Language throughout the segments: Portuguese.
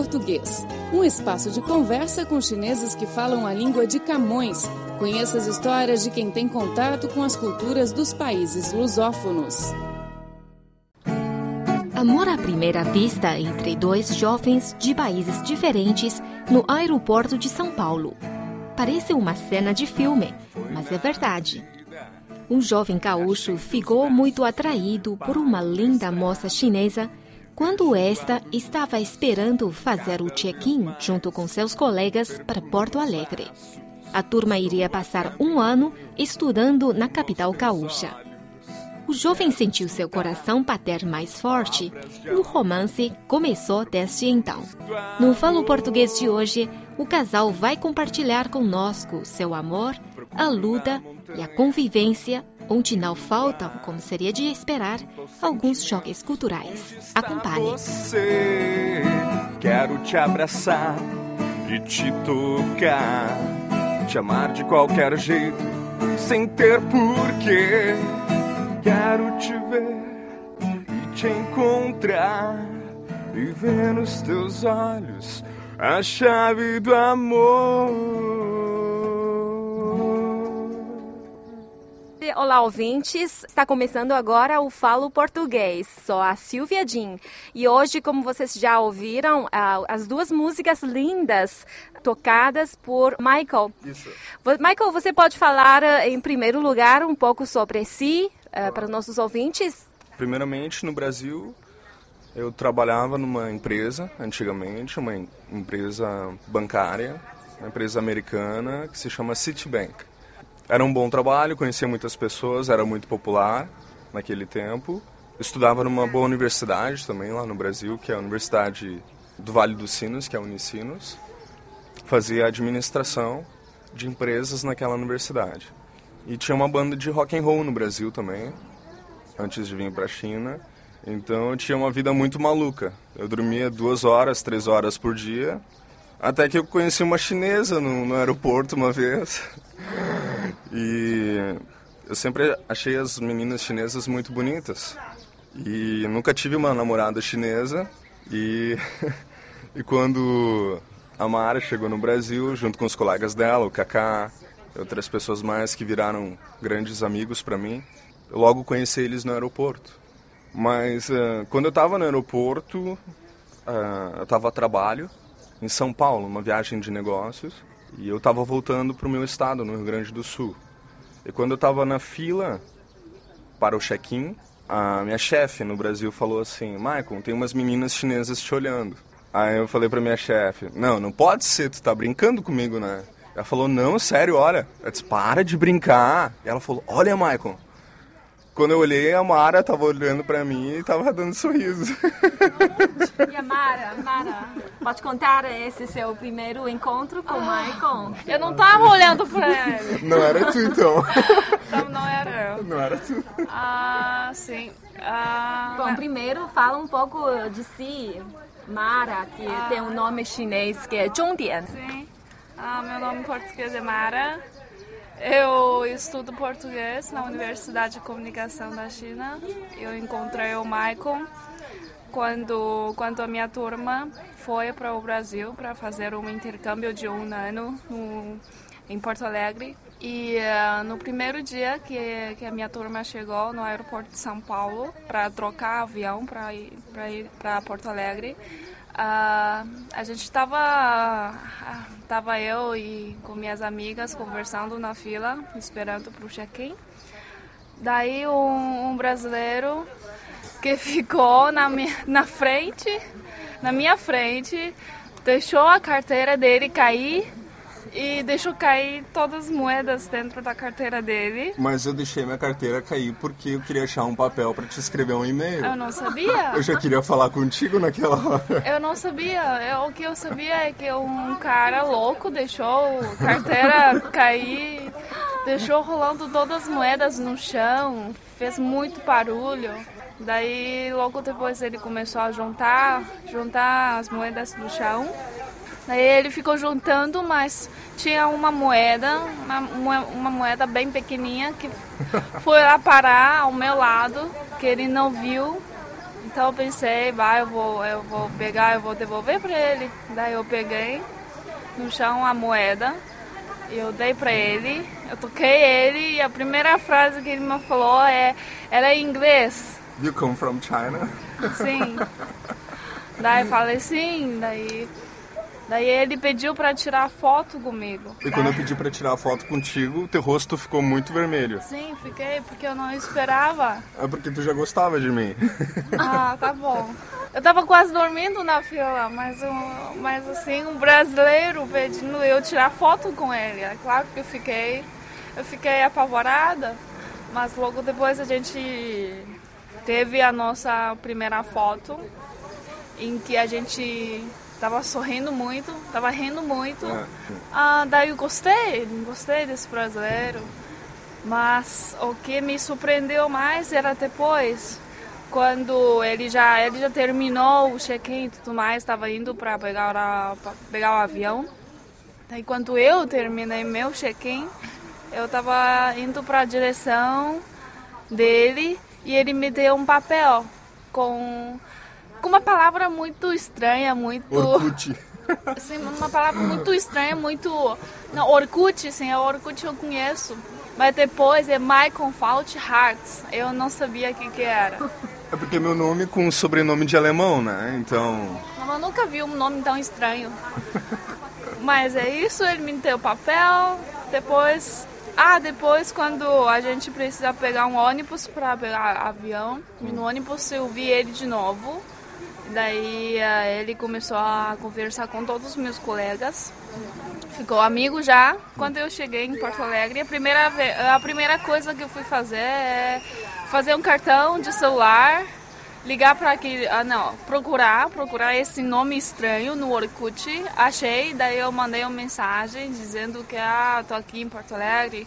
Português, um espaço de conversa com chineses que falam a língua de Camões. Conheça as histórias de quem tem contato com as culturas dos países lusófonos. Amor à primeira vista entre dois jovens de países diferentes no aeroporto de São Paulo. Parece uma cena de filme, mas é verdade. Um jovem gaúcho ficou muito atraído por uma linda moça chinesa quando esta estava esperando fazer o check-in junto com seus colegas para Porto Alegre. A turma iria passar um ano estudando na capital gaúcha. O jovem sentiu seu coração bater mais forte e o romance começou desde então. No Falo Português de hoje, o casal vai compartilhar conosco seu amor, a luta e a convivência, onde não faltam, como seria de esperar, alguns choques culturais. Acompanhe. Você, quero te abraçar e te tocar, te amar de qualquer jeito, sem ter porquê Quero te ver e te encontrar e ver nos teus olhos a chave do amor. Olá, ouvintes! Está começando agora o Falo Português. Sou a Silvia Jean e hoje, como vocês já ouviram, as duas músicas lindas tocadas por Michael. Isso. Michael, você pode falar em primeiro lugar um pouco sobre si, uh, para os nossos ouvintes? Primeiramente, no Brasil, eu trabalhava numa empresa, antigamente, uma empresa bancária, uma empresa americana que se chama Citibank. Era um bom trabalho, conhecia muitas pessoas, era muito popular naquele tempo. Estudava numa boa universidade também lá no Brasil, que é a Universidade do Vale dos Sinos, que é a Unicinos. Fazia administração de empresas naquela universidade. E tinha uma banda de rock and roll no Brasil também, antes de vir para a China. Então eu tinha uma vida muito maluca. Eu dormia duas horas, três horas por dia. Até que eu conheci uma chinesa no, no aeroporto uma vez. E eu sempre achei as meninas chinesas muito bonitas. E nunca tive uma namorada chinesa. E, e quando a Mara chegou no Brasil, junto com os colegas dela, o Kaká, outras pessoas mais que viraram grandes amigos para mim. Eu logo conheci eles no aeroporto. Mas uh, quando eu estava no aeroporto, uh, eu estava a trabalho em São Paulo, uma viagem de negócios, e eu estava voltando para o meu estado, no Rio Grande do Sul. E quando eu estava na fila para o check-in, a minha chefe no Brasil falou assim: Michael, tem umas meninas chinesas te olhando. Aí eu falei para minha chefe: Não, não pode ser, tu tá brincando comigo, né? Ela falou, não, sério, olha. Eu disse, para de brincar. E ela falou, olha, Michael. Quando eu olhei, a Mara tava olhando pra mim e tava dando sorriso. E a Mara, Mara, pode contar esse seu primeiro encontro com o Michael? Eu não tava olhando pra ele. Não era tu, então. Então não era eu. Não era tu. Ah, sim. Ah, Bom, primeiro fala um pouco de si, Mara, que ah, tem um nome chinês que é Zhongdian. Sim. Ah, meu nome em português é Mara. Eu estudo português na Universidade de Comunicação da China. Eu encontrei o Michael quando, quando a minha turma foi para o Brasil para fazer um intercâmbio de um ano no, em Porto Alegre. E uh, no primeiro dia que, que a minha turma chegou no aeroporto de São Paulo para trocar avião para ir para Porto Alegre, Uh, a gente estava tava eu e com minhas amigas conversando na fila, esperando para o check-in. Daí um, um, brasileiro que ficou na, minha, na frente, na minha frente, deixou a carteira dele cair e deixou cair todas as moedas dentro da carteira dele. Mas eu deixei minha carteira cair porque eu queria achar um papel para te escrever um e-mail. Eu não sabia. Eu já queria falar contigo naquela hora. Eu não sabia. Eu, o que eu sabia é que um cara louco deixou a carteira cair, deixou rolando todas as moedas no chão, fez muito barulho. Daí logo depois ele começou a juntar, juntar as moedas no chão Daí ele ficou juntando, mas tinha uma moeda, uma, uma moeda bem pequenininha que foi lá parar ao meu lado, que ele não viu. Então eu pensei, vai, eu vou, eu vou pegar, eu vou devolver para ele. Daí eu peguei no chão a moeda, eu dei para ele, eu toquei ele e a primeira frase que ele me falou é, era em inglês. You come from China? Sim. daí falei sim, daí Daí ele pediu para tirar foto comigo. E quando eu pedi para tirar foto contigo, teu rosto ficou muito vermelho. Sim, fiquei, porque eu não esperava. É porque tu já gostava de mim. Ah, tá bom. Eu tava quase dormindo na fila, mas, um, mas assim, um brasileiro pedindo eu tirar foto com ele. É claro que eu fiquei, eu fiquei apavorada, mas logo depois a gente teve a nossa primeira foto, em que a gente Tava sorrindo muito, tava rindo muito. É. Ah, daí eu gostei, gostei desse brasileiro. Mas o que me surpreendeu mais era depois, quando ele já, ele já terminou o check-in e tudo mais, estava indo para pegar, a, pegar o avião. Daí quando eu terminei meu check-in, eu estava indo para a direção dele e ele me deu um papel com com uma palavra muito estranha, muito. Orkut. Sim, uma palavra muito estranha, muito. Não, Orkut, sim, é Orkut eu conheço. Mas depois é Michael Fault Hearts. Eu não sabia o que, que era. É porque meu nome com sobrenome de alemão, né? Então. Eu nunca vi um nome tão estranho. Mas é isso, ele me deu o papel. Depois. Ah, depois quando a gente precisa pegar um ônibus para pegar avião, no ônibus eu vi ele de novo. Daí eh, ele começou a conversar com todos os meus colegas. Ficou amigo já. Quando eu cheguei em Porto Alegre, a primeira, a primeira coisa que eu fui fazer é fazer um cartão de celular, ligar para aqui, ah, não, procurar, procurar esse nome estranho no Orkut. Achei, daí eu mandei uma mensagem dizendo que ah, tô aqui em Porto Alegre.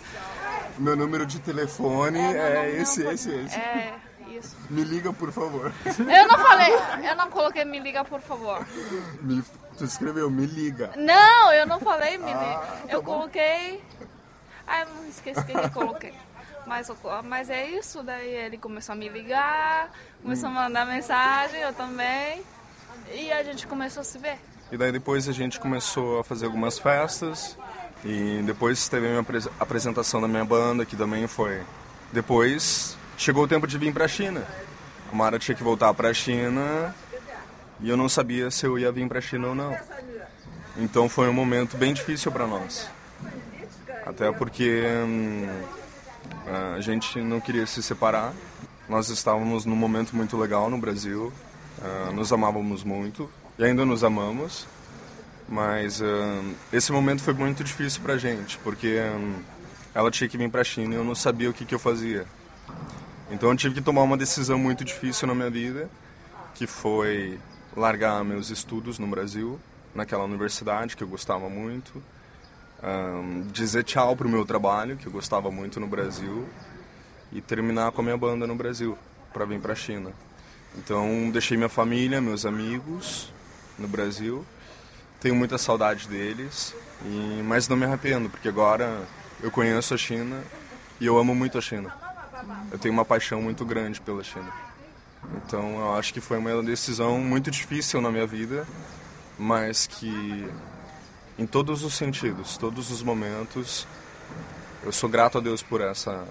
Meu número de telefone é, é esse, esse, esse. É isso. Me liga, por favor. Eu não falei, eu não coloquei me liga, por favor. Me, tu escreveu me liga. Não, eu não falei me liga. Ah, tá eu bom. coloquei. Ah, eu não esqueci o que eu coloquei. Mas, mas é isso, daí ele começou a me ligar, começou hum. a mandar mensagem, eu também. E a gente começou a se ver. E daí depois a gente começou a fazer algumas festas. E depois teve a minha apresentação da minha banda, que também foi. Depois chegou o tempo de vir para a China. A Mara tinha que voltar para a China e eu não sabia se eu ia vir para a China ou não. Então foi um momento bem difícil para nós. Até porque hum, a gente não queria se separar. Nós estávamos num momento muito legal no Brasil, uh, nos amávamos muito e ainda nos amamos. Mas uh, esse momento foi muito difícil para a gente, porque um, ela tinha que vir para a China e eu não sabia o que, que eu fazia. Então eu tive que tomar uma decisão muito difícil na minha vida, que foi largar meus estudos no Brasil, naquela universidade que eu gostava muito, um, dizer tchau para o meu trabalho, que eu gostava muito no Brasil, e terminar com a minha banda no Brasil, para vir para a China. Então deixei minha família, meus amigos no Brasil, tenho muita saudade deles, e, mas não me arrependo, porque agora eu conheço a China e eu amo muito a China eu tenho uma paixão muito grande pela China. Então eu acho que foi uma decisão muito difícil na minha vida, mas que em todos os sentidos, todos os momentos, eu sou grato a Deus por essa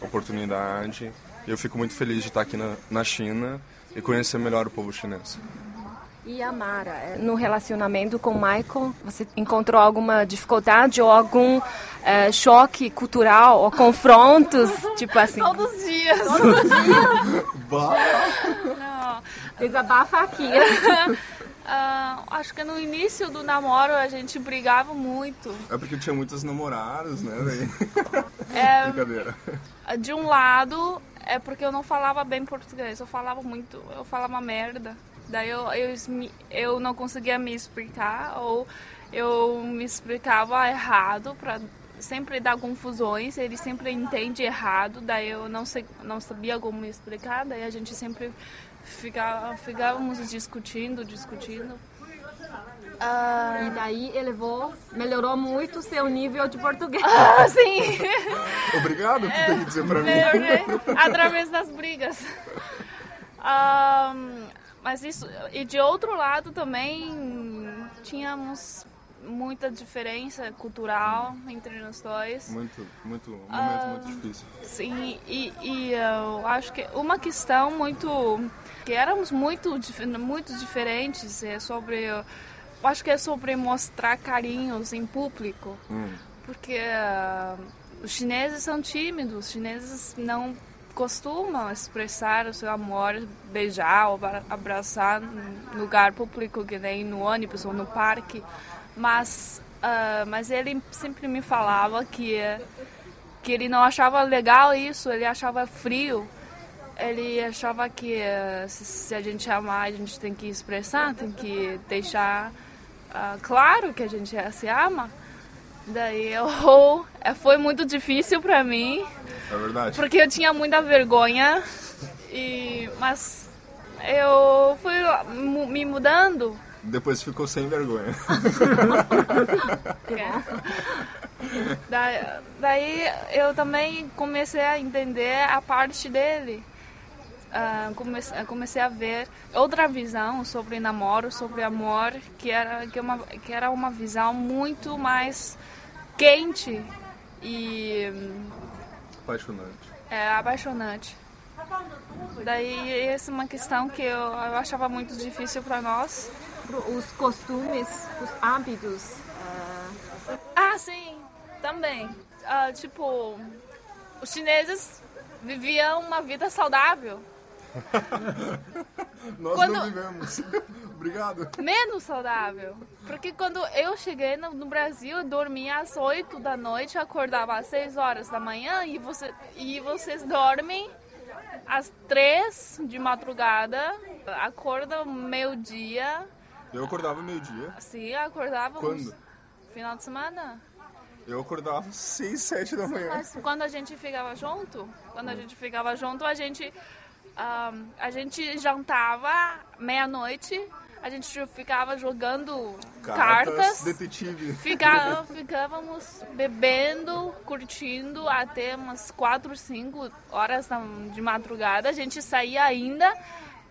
oportunidade. E eu fico muito feliz de estar aqui na, na China e conhecer melhor o povo chinês. E a Mara, é, no relacionamento com o Michael, você encontrou alguma dificuldade ou algum é, choque cultural ou confrontos, tipo assim? Todos os dias. Todos os dias? Desabafa aqui. Uh, acho que no início do namoro a gente brigava muito. É porque tinha muitos namorados, né? É, Brincadeira. De um lado, é porque eu não falava bem português, eu falava muito, eu falava merda. Daí eu, eu, eu não conseguia me explicar ou eu me explicava errado para sempre dar confusões, ele sempre entende errado, daí eu não, sei, não sabia como me explicar, daí a gente sempre ficava, ficávamos discutindo, discutindo. Uh... E daí elevou, melhorou muito o seu nível de português. Ah, sim! Obrigado por ter que dizer pra mim. Através das brigas. Um, mas isso, e de outro lado também tínhamos muita diferença cultural entre nós dois. Muito, muito, um momento uh, muito difícil. Sim, e, e eu acho que uma questão muito que éramos muito, muito diferentes é sobre, eu acho que é sobre mostrar carinhos em público, hum. porque uh, os chineses são tímidos, os chineses não costumam expressar o seu amor, beijar ou abraçar no lugar público, que nem no ônibus ou no parque. Mas, uh, mas ele sempre me falava que, que ele não achava legal isso, ele achava frio. Ele achava que uh, se, se, a gente amar, a gente tem que expressar, tem que deixar uh, claro que a gente se ama. Daí eu, foi muito difícil para mim é verdade. Porque eu tinha muita vergonha. E, mas eu fui me mudando. Depois ficou sem vergonha. daí, daí eu também comecei a entender a parte dele. Uh, comecei, comecei a ver outra visão sobre namoro, sobre amor, que era, que, uma, que era uma visão muito mais quente e Apaixonante. É, apaixonante. Daí, essa é uma questão que eu, eu achava muito difícil para nós. Os costumes, os hábitos. Uh... Ah, sim, também. Uh, tipo, os chineses viviam uma vida saudável. Nós quando... não vivemos. Obrigado. Menos saudável. Porque quando eu cheguei no, no, Brasil, eu dormia às 8 da noite, acordava às 6 horas da manhã e, você, e vocês dormem às 3 de madrugada, acordam meio-dia. Eu acordava meio-dia? Sim, acordava. Quando? Final de semana. Eu acordava 6, 7 da manhã. Mas quando a gente ficava junto, quando a gente ficava junto, a gente, um, a gente jantava meia-noite a gente ficava jogando cartas, cartas detetive. Fica, ficávamos bebendo, curtindo até umas 4, 5 horas de madrugada. A gente saía ainda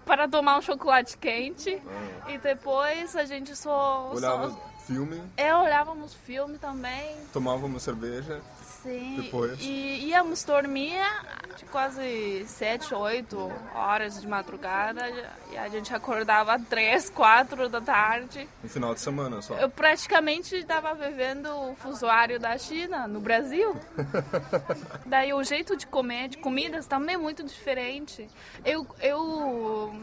para tomar um chocolate quente ah. e depois a gente só olhava só... filme. É, olhávamos filme também. Tomávamos cerveja. Sim. Depois. E íamos dormir de quase 7, 8 horas de madrugada. E a gente acordava 3, 4 da tarde. No final de semana só. Eu praticamente estava vivendo o fusuário da China, no Brasil. Daí o jeito de comer, de comidas também é muito diferente. Eu, eu,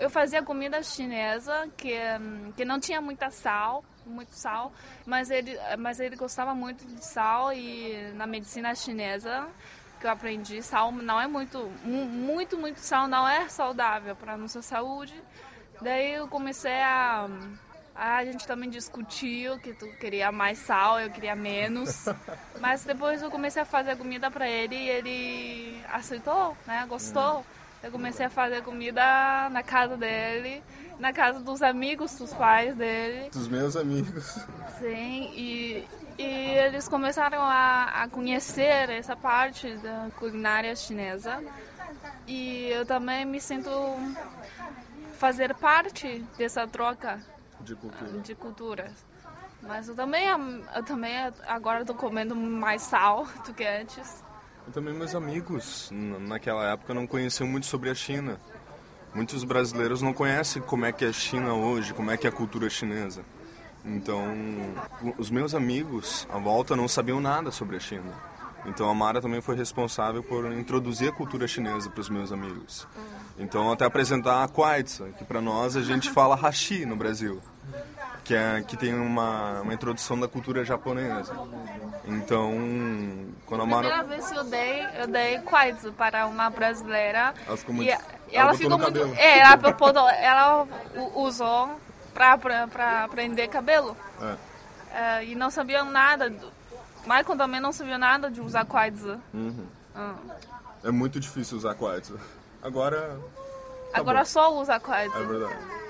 eu fazia comida chinesa que, que não tinha muita sal muito sal, mas ele, mas ele gostava muito de sal e na medicina chinesa que eu aprendi, sal não é muito, muito, muito sal não é saudável para a nossa saúde. Daí eu comecei a a gente também discutiu que tu queria mais sal, eu queria menos. Mas depois eu comecei a fazer comida para ele e ele aceitou, né? Gostou. Eu comecei a fazer comida na casa dele na casa dos amigos dos pais dele. Dos meus amigos. Sim, e, e eles começaram a, a conhecer essa parte da culinária chinesa. E eu também me sinto fazer parte dessa troca de cultura. De culturas. Mas eu também, eu também agora estou comendo mais sal do que antes. Eu também meus amigos naquela época não conheciam muito sobre a China. Muitos brasileiros não conhecem como é que é a China hoje, como é que é a cultura chinesa. Então, os meus amigos à volta não sabiam nada sobre a China. Então a Mara também foi responsável por introduzir a cultura chinesa para os meus amigos. Então até apresentar a Kwaitsa, que para nós a gente fala hashi no Brasil, que é que tem uma, uma introdução da cultura japonesa. Então, quando a Mara primeira vez que eu dei, eu dei Kwaitsa para uma brasileira. Ela ficou muito... E ela, ela ficou muito. É, ela, ela usou pra prender cabelo. É. É, e não sabia nada. Do... Michael também não sabia nada de usar quaitza. Uhum. Ah. É muito difícil usar quaitza. Agora. Tá Agora bom. só usa quaitza. É verdade.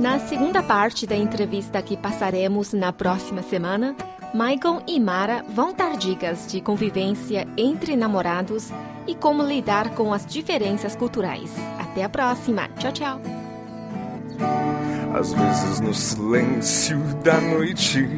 Na segunda parte da entrevista que passaremos na próxima semana, Michael e Mara vão dar dicas de convivência entre namorados e como lidar com as diferenças culturais. Até a próxima. Tchau, tchau. Às vezes no silêncio da noite